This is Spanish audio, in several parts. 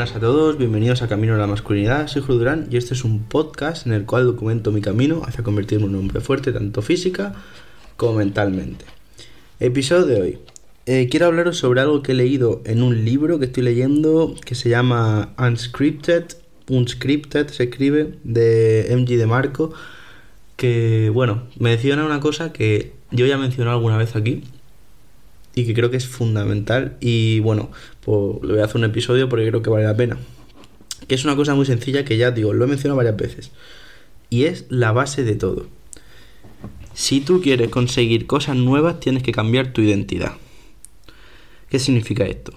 Buenas a todos, bienvenidos a Camino a la Masculinidad, soy Julio Durán y este es un podcast en el cual documento mi camino hacia convertirme en un hombre fuerte tanto física como mentalmente. Episodio de hoy. Eh, quiero hablaros sobre algo que he leído en un libro que estoy leyendo que se llama Unscripted, Unscripted se escribe, de MG de Marco, que bueno, menciona una cosa que yo ya he mencionado alguna vez aquí y que creo que es fundamental y bueno, pues le voy a hacer un episodio porque creo que vale la pena. Que es una cosa muy sencilla que ya digo, lo he mencionado varias veces. Y es la base de todo. Si tú quieres conseguir cosas nuevas, tienes que cambiar tu identidad. ¿Qué significa esto?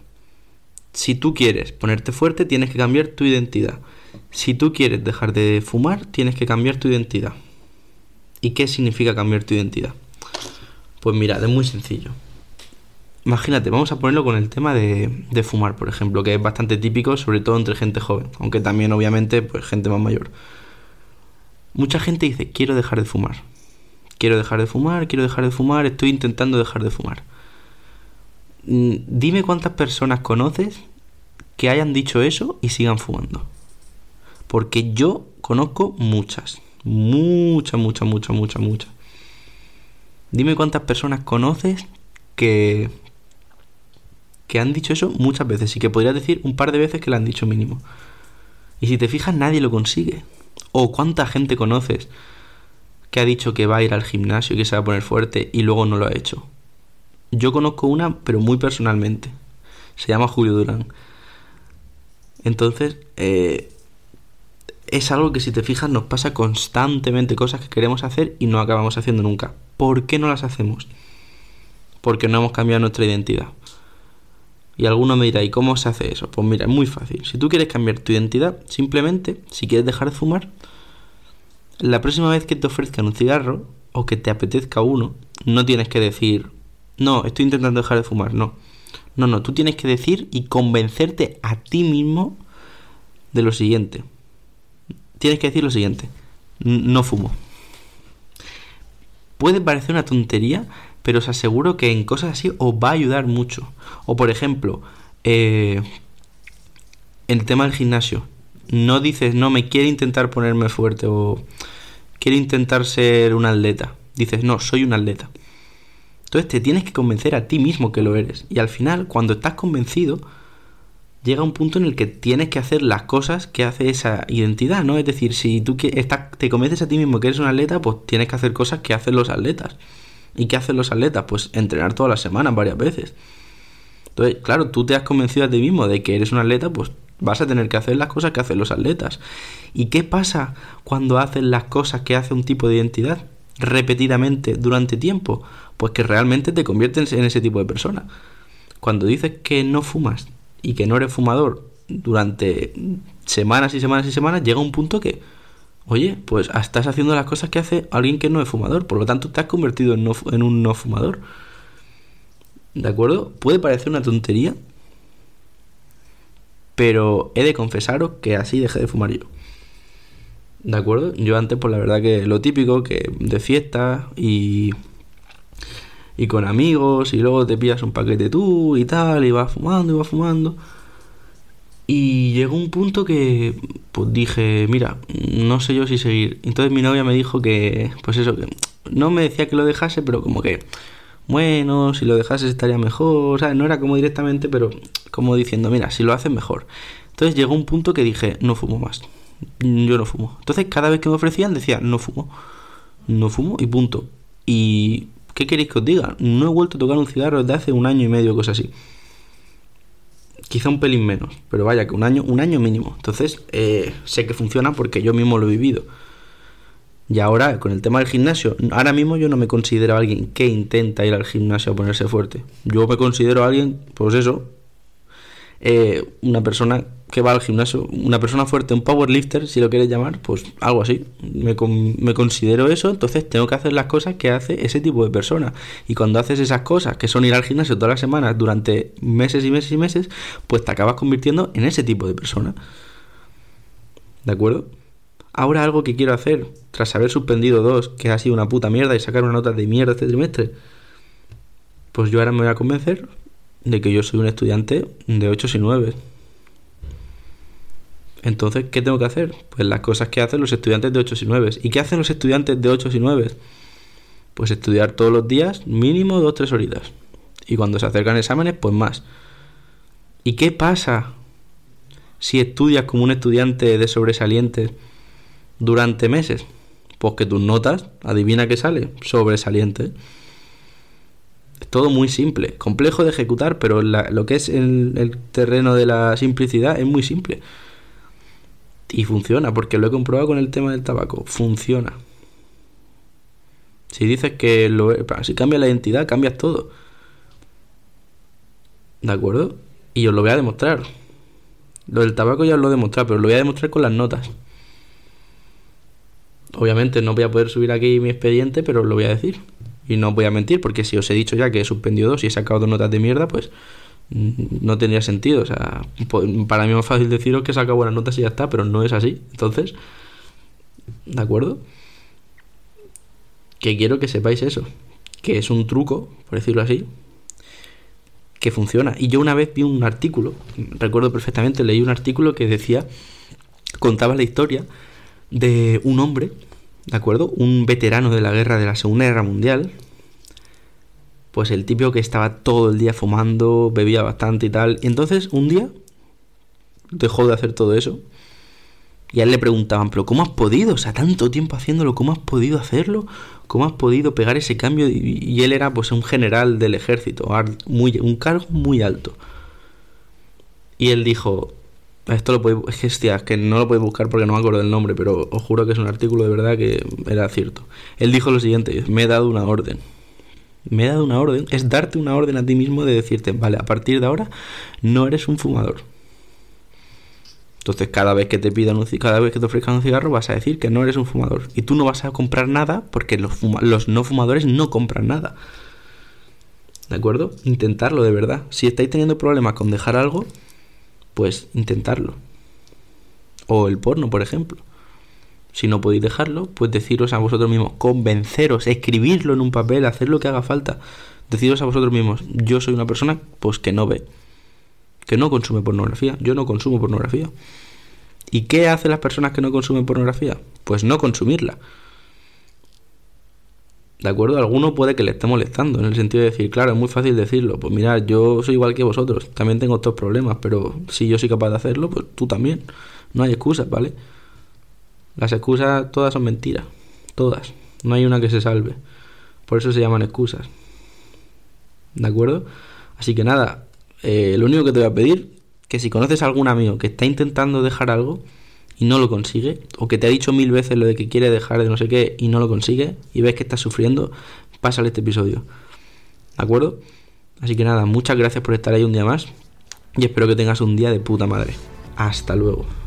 Si tú quieres ponerte fuerte, tienes que cambiar tu identidad. Si tú quieres dejar de fumar, tienes que cambiar tu identidad. ¿Y qué significa cambiar tu identidad? Pues mira, es muy sencillo. Imagínate, vamos a ponerlo con el tema de, fumar, por ejemplo, que es bastante típico, sobre todo entre gente joven, aunque también obviamente pues gente más mayor. Mucha gente dice, quiero dejar de fumar. Quiero dejar de fumar, quiero dejar de fumar, estoy intentando dejar de fumar. Mm, dime cuántas personas conoces que hayan dicho eso y sigan fumando. Porque yo conozco muchas. Muchas, muchas, muchas, muchas, muchas. Dime cuántas personas conoces que que han dicho eso muchas veces y que podrías decir un par de veces que lo han dicho mínimo. Y si te fijas, nadie lo consigue. O cuánta gente conoces que ha dicho que va a ir al gimnasio y que se va a poner fuerte y luego no lo ha hecho. Yo conozco una, pero muy personalmente. Se llama Julio Durán. Entonces, eh, es algo que si te fijas nos pasa constantemente cosas que queremos hacer y no acabamos haciendo nunca. ¿Por qué no las hacemos? Porque no hemos cambiado nuestra identidad. Y alguno me dirá, ¿y cómo se hace eso? Pues mira, es muy fácil. Si tú quieres cambiar tu identidad, simplemente, si quieres dejar de fumar, la próxima vez que te ofrezcan un cigarro o que te apetezca uno, no tienes que decir, no, estoy intentando dejar de fumar, no. No, no, tú tienes que decir y convencerte a ti mismo de lo siguiente. Tienes que decir lo siguiente, no fumo. Puede parecer una tontería, pero os aseguro que en cosas así os va a ayudar mucho. O por ejemplo, eh, el tema del gimnasio. No dices, no, me quiero intentar ponerme fuerte o quiero intentar ser un atleta. Dices, no, soy un atleta. Entonces te tienes que convencer a ti mismo que lo eres. Y al final, cuando estás convencido, llega un punto en el que tienes que hacer las cosas que hace esa identidad, ¿no? Es decir, si tú te convences a ti mismo que eres un atleta, pues tienes que hacer cosas que hacen los atletas. ¿Y qué hacen los atletas? Pues entrenar todas las semanas, varias veces. Entonces, claro, tú te has convencido a ti mismo de que eres un atleta, pues vas a tener que hacer las cosas que hacen los atletas. ¿Y qué pasa cuando haces las cosas que hace un tipo de identidad repetidamente durante tiempo? Pues que realmente te conviertes en ese tipo de persona. Cuando dices que no fumas y que no eres fumador durante semanas y semanas y semanas, llega un punto que Oye, pues estás haciendo las cosas que hace alguien que no es fumador, por lo tanto te has convertido en, en un no fumador. ¿De acuerdo? Puede parecer una tontería, pero he de confesaros que así dejé de fumar yo. ¿De acuerdo? Yo antes, pues la verdad que lo típico, que de fiesta y, y con amigos, y luego te pillas un paquete tú y tal, y vas fumando y vas fumando. Y llegó un punto que pues dije, mira, no sé yo si seguir. Entonces mi novia me dijo que, pues eso, que no me decía que lo dejase, pero como que, bueno, si lo dejase estaría mejor. O sea, no era como directamente, pero como diciendo, mira, si lo haces mejor. Entonces llegó un punto que dije, no fumo más. Yo no fumo. Entonces cada vez que me ofrecían decía, no fumo. No fumo y punto. Y, ¿qué queréis que os diga? No he vuelto a tocar un cigarro desde hace un año y medio, cosas así quizá un pelín menos, pero vaya que un año, un año mínimo. Entonces, eh, sé que funciona porque yo mismo lo he vivido. Y ahora, con el tema del gimnasio, ahora mismo yo no me considero alguien que intenta ir al gimnasio a ponerse fuerte. Yo me considero alguien, pues eso, eh, una persona que va al gimnasio, una persona fuerte, un powerlifter, si lo quieres llamar, pues algo así. Me, me, considero eso, entonces tengo que hacer las cosas que hace ese tipo de persona. Y cuando haces esas cosas, que son ir al gimnasio todas las semanas durante meses y meses y meses, pues te acabas convirtiendo en ese tipo de persona. ¿De acuerdo? Ahora algo que quiero hacer, tras haber suspendido dos, que ha sido una puta mierda y sacar una nota de mierda este trimestre, pues yo ahora me voy a convencer de que yo soy un estudiante de 8 y 9 Entonces, ¿qué tengo que hacer? Pues las cosas que hacen los estudiantes de 8 y 9. ¿Y qué hacen los estudiantes de 8 y 9? Pues estudiar todos los días, mínimo 2-3 horitas. Y cuando se acercan exámenes, pues más. ¿Y qué pasa si estudias como un estudiante de sobresalientes durante meses? Pues que tus notas, adivina qué sale, sobresaliente. Todo muy simple, complejo de ejecutar, pero lo que es el, terreno de la simplicidad es muy simple. Y funciona, porque lo he comprobado con el tema del tabaco. Funciona. Si dices que lo, si cambia la identidad, cambias todo. ¿De acuerdo? Y os lo voy a demostrar. Lo del tabaco ya os lo he demostrado, pero lo voy a demostrar con las notas. Obviamente no voy a poder subir aquí mi expediente, pero lo voy a decir. Y no voy a mentir, porque si os he dicho ya que he suspendido dos y he sacado dos notas de mierda, pues mm, no tendría sentido. O sea, para mí es más fácil deciros que he sacado buenas notas y ya está, pero no es así. Entonces, ¿de acuerdo? Que quiero que sepáis eso. Que es un truco, por decirlo así, que funciona. Y yo una vez vi un artículo, recuerdo perfectamente, leí un artículo que decía, contaba la historia de un hombre, ¿de acuerdo? Un veterano de la guerra de la Segunda Guerra Mundial. Pues el típico que estaba todo el día fumando, bebía bastante y tal. Y entonces un día dejó de hacer todo eso. Y a él le preguntaban, pero ¿cómo has podido? O sea, tanto tiempo haciéndolo, ¿cómo has podido hacerlo? ¿Cómo has podido pegar ese cambio? Y, él era pues un general del ejército, muy, un cargo muy alto. Y él dijo, esto lo podéis, es que, no lo podéis buscar porque no me acuerdo del nombre, pero os juro que es un artículo de verdad que era cierto. Él dijo lo siguiente, me he dado una orden. Me he dado una orden, es darte una orden a ti mismo de decirte, vale, a partir de ahora no eres un fumador. Entonces cada vez que te pidan un cada vez que te ofrezcan un cigarro vas a decir que no eres un fumador. Y tú no vas a comprar nada porque los, los no fumadores no compran nada. ¿De acuerdo? Intentarlo de verdad. Si estáis teniendo problemas con dejar algo, pues intentarlo. O el porno, por ejemplo. Si no podéis dejarlo, pues deciros a vosotros mismos, convenceros, escribirlo en un papel, hacer lo que haga falta. Deciros a vosotros mismos, yo soy una persona pues que no ve, que no consume pornografía, yo no consumo pornografía. ¿Y qué hacen las personas que no consumen pornografía? Pues no consumirla. ¿De acuerdo? Alguno puede que le esté molestando, en el sentido de decir, claro, es muy fácil decirlo. Pues mirad, yo soy igual que vosotros, también tengo estos problemas, pero si yo soy capaz de hacerlo, pues tú también. No hay excusas, ¿vale? Las excusas todas son mentiras, todas. No hay una que se salve. Por eso se llaman excusas. ¿De acuerdo? Así que nada, eh, lo único que te voy a pedir, que si conoces a algún amigo que está intentando dejar algo, y no lo consigue, o que te ha dicho mil veces lo de que quiere dejar de no sé qué y no lo consigue, y ves que estás sufriendo, pásale este episodio. ¿De acuerdo? Así que nada, muchas gracias por estar ahí un día más, y espero que tengas un día de puta madre. Hasta luego.